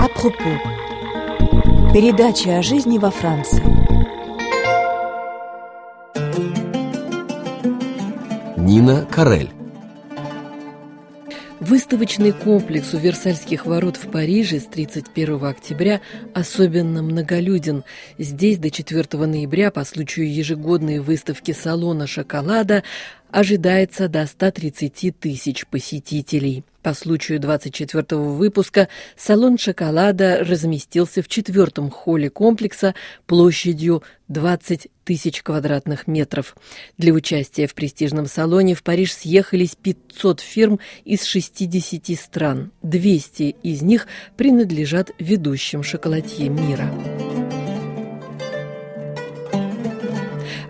Апропо. Передача о жизни во Франции. Нина Карель Выставочный комплекс у Версальских ворот в Париже с 31 октября особенно многолюден. Здесь до 4 ноября по случаю ежегодной выставки салона шоколада ожидается до 130 тысяч посетителей. По случаю 24-го выпуска салон шоколада разместился в четвертом холле комплекса площадью 20 тысяч квадратных метров. Для участия в престижном салоне в Париж съехались 500 фирм из 60 стран. 200 из них принадлежат ведущим шоколадье мира.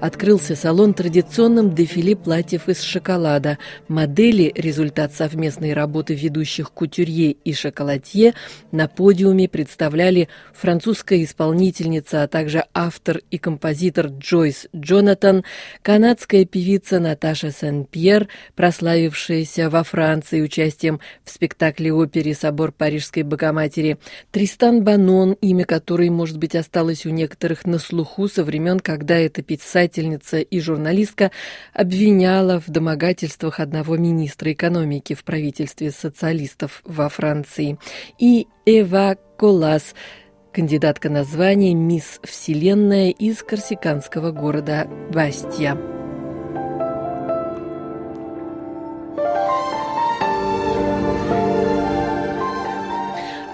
Открылся салон традиционным дефиле платьев из шоколада. Модели – результат совместной работы ведущих кутюрье и шоколадье. На подиуме представляли французская исполнительница, а также автор и композитор Джойс Джонатан, канадская певица Наташа Сен-Пьер, прославившаяся во Франции участием в спектакле-опере «Собор Парижской Богоматери», Тристан Банон, имя которой, может быть, осталось у некоторых на слуху со времен, когда эта писатель писательница и журналистка обвиняла в домогательствах одного министра экономики в правительстве социалистов во Франции. И Эва Колас, кандидатка на звание «Мисс Вселенная» из корсиканского города Бастия.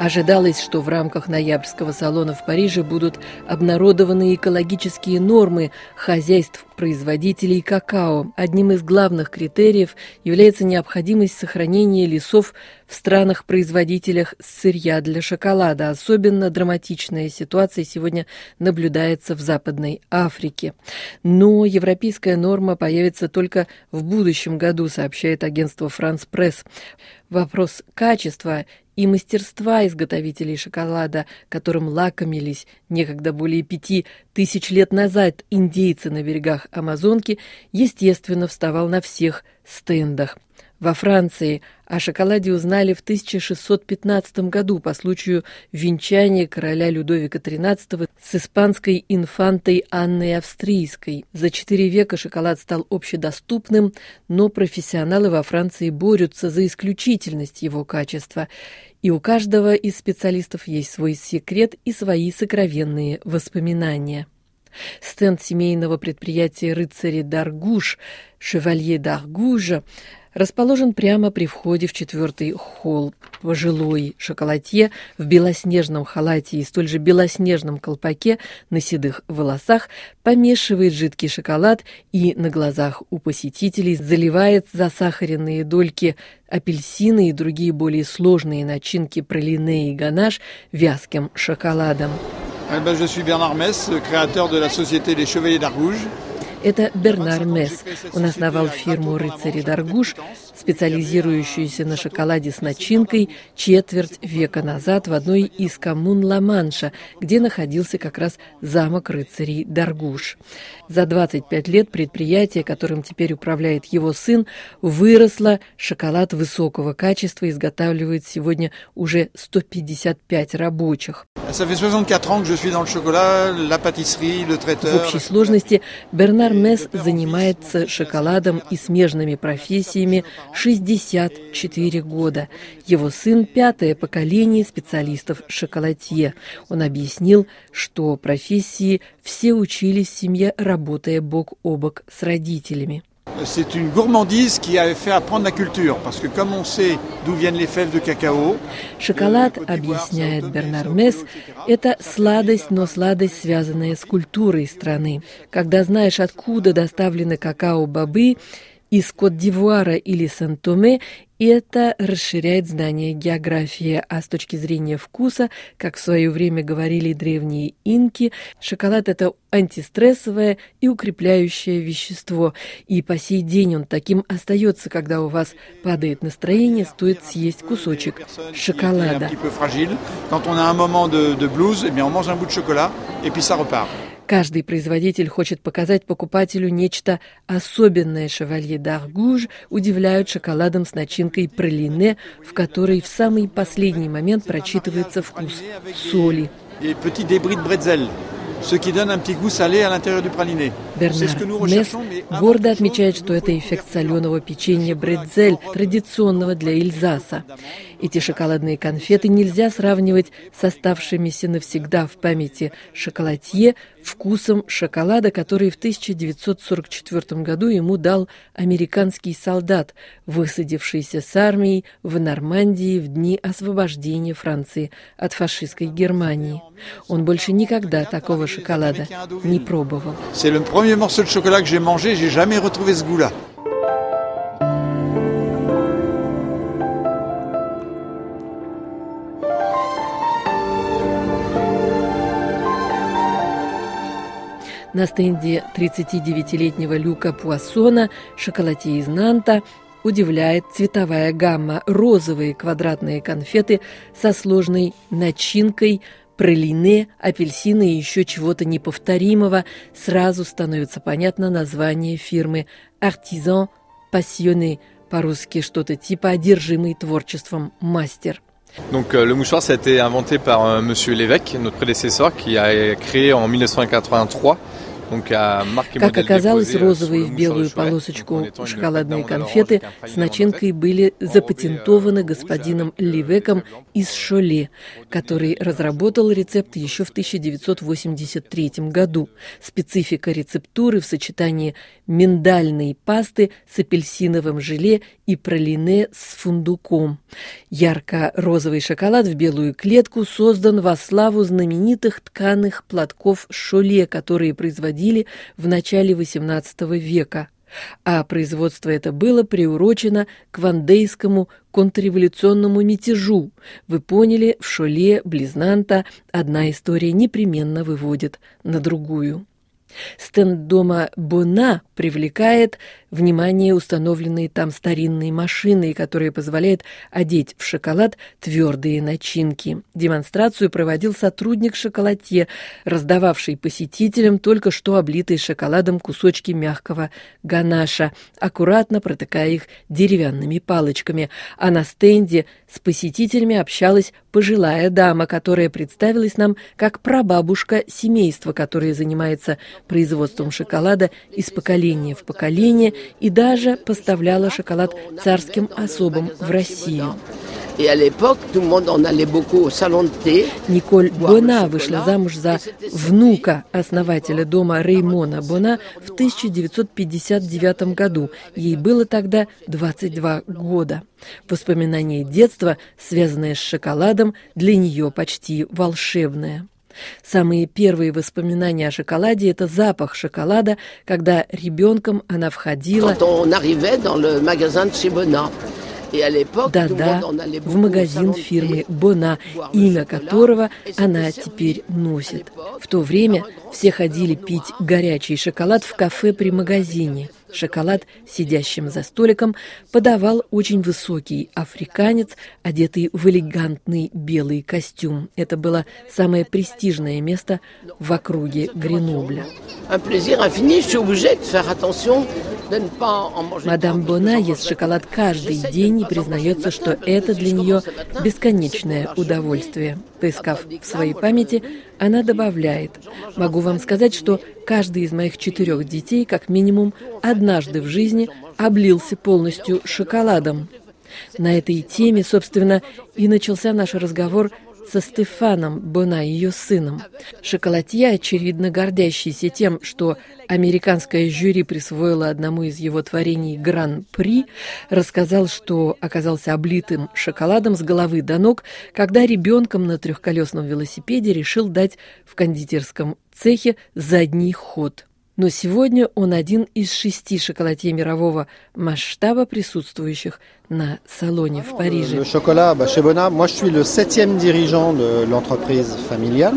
Ожидалось, что в рамках ноябрьского салона в Париже будут обнародованы экологические нормы хозяйств производителей какао. Одним из главных критериев является необходимость сохранения лесов в странах-производителях сырья для шоколада. Особенно драматичная ситуация сегодня наблюдается в Западной Африке. Но европейская норма появится только в будущем году, сообщает агентство «Франс Пресс». Вопрос качества и мастерства изготовителей шоколада, которым лакомились некогда более пяти тысяч лет назад индейцы на берегах Амазонки, естественно, вставал на всех стендах. Во Франции о шоколаде узнали в 1615 году по случаю венчания короля Людовика XIII с испанской инфантой Анной Австрийской. За четыре века шоколад стал общедоступным, но профессионалы во Франции борются за исключительность его качества. И у каждого из специалистов есть свой секрет и свои сокровенные воспоминания. Стенд семейного предприятия «Рыцари Даргуш» «Шевалье Даргужа» расположен прямо при входе в четвертый холл. Пожилой шоколадье в белоснежном халате и столь же белоснежном колпаке на седых волосах помешивает жидкий шоколад и на глазах у посетителей заливает засахаренные дольки апельсины и другие более сложные начинки пролине и ганаш вязким шоколадом. Je suis Bernard Mess, créateur de la société Les Chevaliers d'Argouges. Это Бернар Месс. Он основал фирму «Рыцари Даргуш», специализирующуюся на шоколаде с начинкой четверть века назад в одной из коммун Ла-Манша, где находился как раз замок рыцарей Даргуш. За 25 лет предприятие, которым теперь управляет его сын, выросло. Шоколад высокого качества изготавливает сегодня уже 155 рабочих. В общей сложности Бернар Месс занимается шоколадом и смежными профессиями 64 года. Его сын – пятое поколение специалистов-шоколадье. Он объяснил, что профессии все учились в семье, работая бок о бок с родителями. C'est une gourmandise qui a fait apprendre la culture, parce que comme on sait d'où viennent les fèves de cacao... Шоколад, объясняет Бернар Месс, это сладость, но сладость, связанная с культурой страны. Когда знаешь, откуда доставлены какао-бобы, из Кот-д'Ивуара или Сан-Томе, и это расширяет знание географии. А с точки зрения вкуса, как в свое время говорили древние инки, шоколад – это антистрессовое и укрепляющее вещество. И по сей день он таким остается, когда у вас падает настроение, стоит съесть кусочек шоколада. Каждый производитель хочет показать покупателю нечто особенное. Шевалье Даргуж удивляют шоколадом с начинкой пролине, в которой в самый последний момент прочитывается вкус соли. Бернар Месс гордо отмечает, что это эффект соленого печенья бредзель, традиционного для Эльзаса. Эти шоколадные конфеты нельзя сравнивать с оставшимися навсегда в памяти шоколадье вкусом шоколада, который в 1944 году ему дал американский солдат, высадившийся с армией в Нормандии в дни освобождения Франции от фашистской Германии. Он больше никогда такого шоколада не пробовал. C'est le premier morceau de chocolat que j'ai mangé, j'ai jamais retrouvé ce goût-là. На стенде 39-летнего Люка Пуассона, шоколаде из Нанта, удивляет цветовая гамма. Розовые квадратные конфеты со сложной начинкой, пролине, апельсины и еще чего-то неповторимого. Сразу становится понятно название фирмы «Артизан Пассионе», по-русски что-то типа «одержимый творчеством мастер». Donc euh, le mouchoir ça a été inventé par euh, monsieur Lévesque, notre prédécesseur qui a créé en 1983 Как оказалось, розовые в белую полосочку шоколадные конфеты с начинкой были запатентованы господином Ливеком из Шоле, который разработал рецепт еще в 1983 году. Специфика рецептуры в сочетании миндальной пасты с апельсиновым желе и пролине с фундуком. Ярко-розовый шоколад в белую клетку создан во славу знаменитых тканых платков Шоле, которые производили в начале XVIII века. А производство это было приурочено к вандейскому контрреволюционному мятежу. Вы поняли, в Шоле, Близнанта одна история непременно выводит на другую. Стенд дома Бона привлекает внимание установленные там старинные машины, которые позволяют одеть в шоколад твердые начинки. Демонстрацию проводил сотрудник шоколадье, раздававший посетителям только что облитые шоколадом кусочки мягкого ганаша, аккуратно протыкая их деревянными палочками. А на стенде с посетителями общалась пожилая дама, которая представилась нам как прабабушка семейства, которое занимается производством шоколада из поколения в поколение и даже поставляла шоколад царским особам в Россию. Николь Бона вышла замуж за внука основателя дома Реймона Бона в 1959 году. Ей было тогда 22 года. Воспоминание детства, связанное с шоколадом, для нее почти волшебное. Самые первые воспоминания о шоколаде – это запах шоколада, когда ребенком она входила. Да-да, в магазин фирмы Бона, имя которого она теперь носит. В то время все ходили пить горячий шоколад в кафе при магазине – Шоколад, сидящим за столиком, подавал очень высокий африканец, одетый в элегантный белый костюм. Это было самое престижное место в округе Гренобля. Мадам Бона ест шоколад каждый день и признается, что это для нее бесконечное удовольствие. Поискав в своей памяти, она добавляет, «Могу вам сказать, что каждый из моих четырех детей как минимум однажды в жизни облился полностью шоколадом». На этой теме, собственно, и начался наш разговор со Стефаном Бона, ее сыном. Шоколадье, очевидно гордящийся тем, что американское жюри присвоило одному из его творений гран-при, рассказал, что оказался облитым шоколадом с головы до ног, когда ребенком на трехколесном велосипеде решил дать в кондитерском цехе задний ход – но сегодня он один из шести шоколадье мирового масштаба, присутствующих на салоне в Париже. Le chocolat, chez Bona, moi je suis le septième dirigeant de l'entreprise familiale.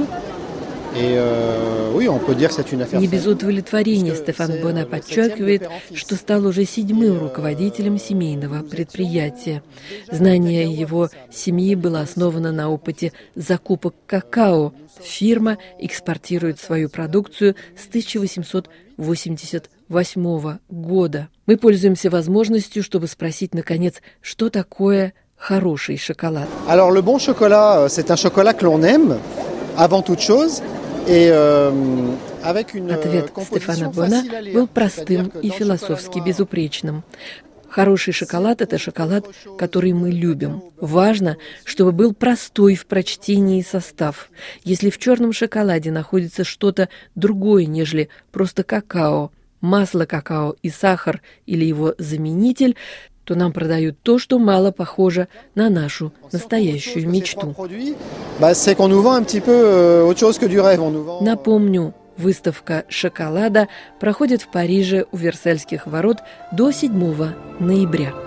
Euh, Не без удовлетворения Стефан Бона подчеркивает, что стал уже седьмым руководителем семейного предприятия. Знание его семьи было основано на опыте закупок какао. Фирма экспортирует свою продукцию с 1888 года. Мы пользуемся возможностью, чтобы спросить, наконец, что такое хороший шоколад. Alors le bon chocolat, c'est un chocolat que l'on aime avant toute chose. Euh, Ответ Стефана Бона был простым и философски безупречным. Хороший шоколад – это шоколад, который мы любим. Важно, чтобы был простой в прочтении состав. Если в черном шоколаде находится что-то другое, нежели просто какао, масло какао и сахар или его заменитель, то нам продают то, что мало похоже на нашу настоящую мечту. Euh, Напомню, выставка шоколада проходит в Париже у Версальских ворот до 7 ноября.